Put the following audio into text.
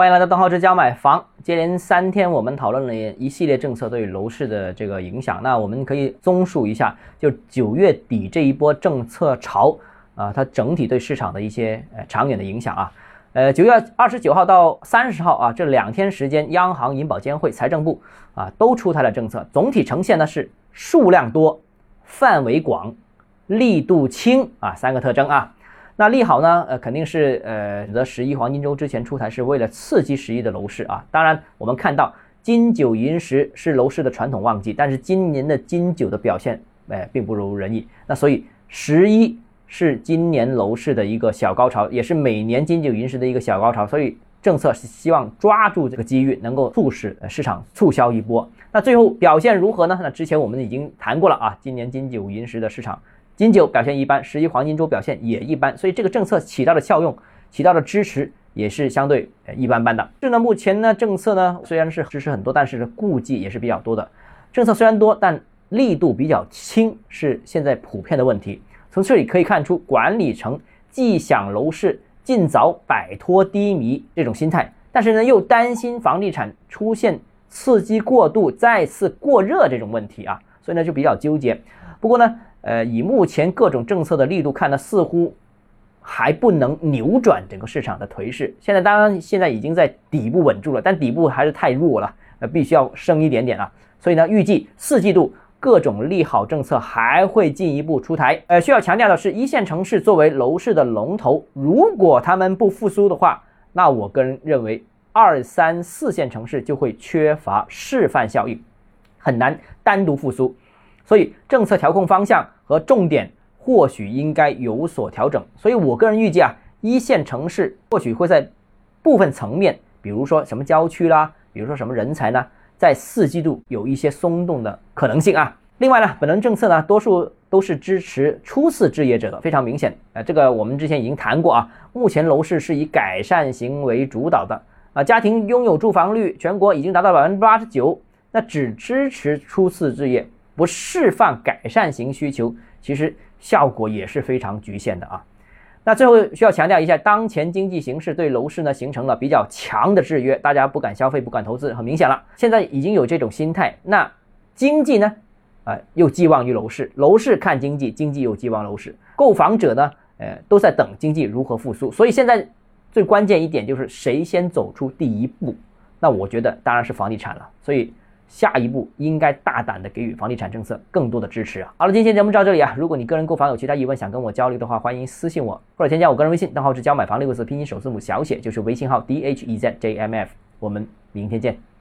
欢迎来到邓浩之家买房。接连三天，我们讨论了一系列政策对楼市的这个影响。那我们可以综述一下，就九月底这一波政策潮啊，它整体对市场的一些呃长远的影响啊。呃，九月二十九号到三十号啊，这两天时间，央行、银保监会、财政部啊都出台了政策，总体呈现的是数量多、范围广、力度轻啊三个特征啊。那利好呢？呃，肯定是呃，选择十一黄金周之前出台，是为了刺激十一的楼市啊。当然，我们看到金九银十是楼市的传统旺季，但是今年的金九的表现，哎，并不如人意。那所以十一是今年楼市的一个小高潮，也是每年金九银十的一个小高潮。所以政策是希望抓住这个机遇，能够促使市场促销一波。那最后表现如何呢？那之前我们已经谈过了啊，今年金九银十的市场。金九表现一般，十一黄金周表现也一般，所以这个政策起到的效用、起到的支持也是相对一般般的。是呢，目前呢政策呢虽然是支持很多，但是顾忌也是比较多的。政策虽然多，但力度比较轻，是现在普遍的问题。从这里可以看出，管理层既想楼市尽早摆脱低迷这种心态，但是呢又担心房地产出现刺激过度、再次过热这种问题啊，所以呢就比较纠结。不过呢。呃，以目前各种政策的力度看呢，似乎还不能扭转整个市场的颓势。现在当然现在已经在底部稳住了，但底部还是太弱了，呃，必须要升一点点啊。所以呢，预计四季度各种利好政策还会进一步出台。呃，需要强调的是，一线城市作为楼市的龙头，如果他们不复苏的话，那我个人认为二三四线城市就会缺乏示范效应，很难单独复苏。所以政策调控方向和重点或许应该有所调整。所以我个人预计啊，一线城市或许会在部分层面，比如说什么郊区啦，比如说什么人才呢，在四季度有一些松动的可能性啊。另外呢，本轮政策呢，多数都是支持初次置业者的，非常明显。呃，这个我们之前已经谈过啊。目前楼市是以改善型为主导的啊，家庭拥有住房率全国已经达到百分之八十九，那只支持初次置业。不释放改善型需求，其实效果也是非常局限的啊。那最后需要强调一下，当前经济形势对楼市呢形成了比较强的制约，大家不敢消费，不敢投资，很明显了。现在已经有这种心态，那经济呢，啊又寄望于楼市，楼市看经济，经济又寄望楼市，购房者呢，呃都在等经济如何复苏。所以现在最关键一点就是谁先走出第一步，那我觉得当然是房地产了。所以。下一步应该大胆的给予房地产政策更多的支持啊！好了，今天节目到这里啊。如果你个人购房有其他疑问想跟我交流的话，欢迎私信我或者添加我个人微信，账号是教买房六个字拼音首字母小写，就是微信号 d h e z j m f。我们明天见。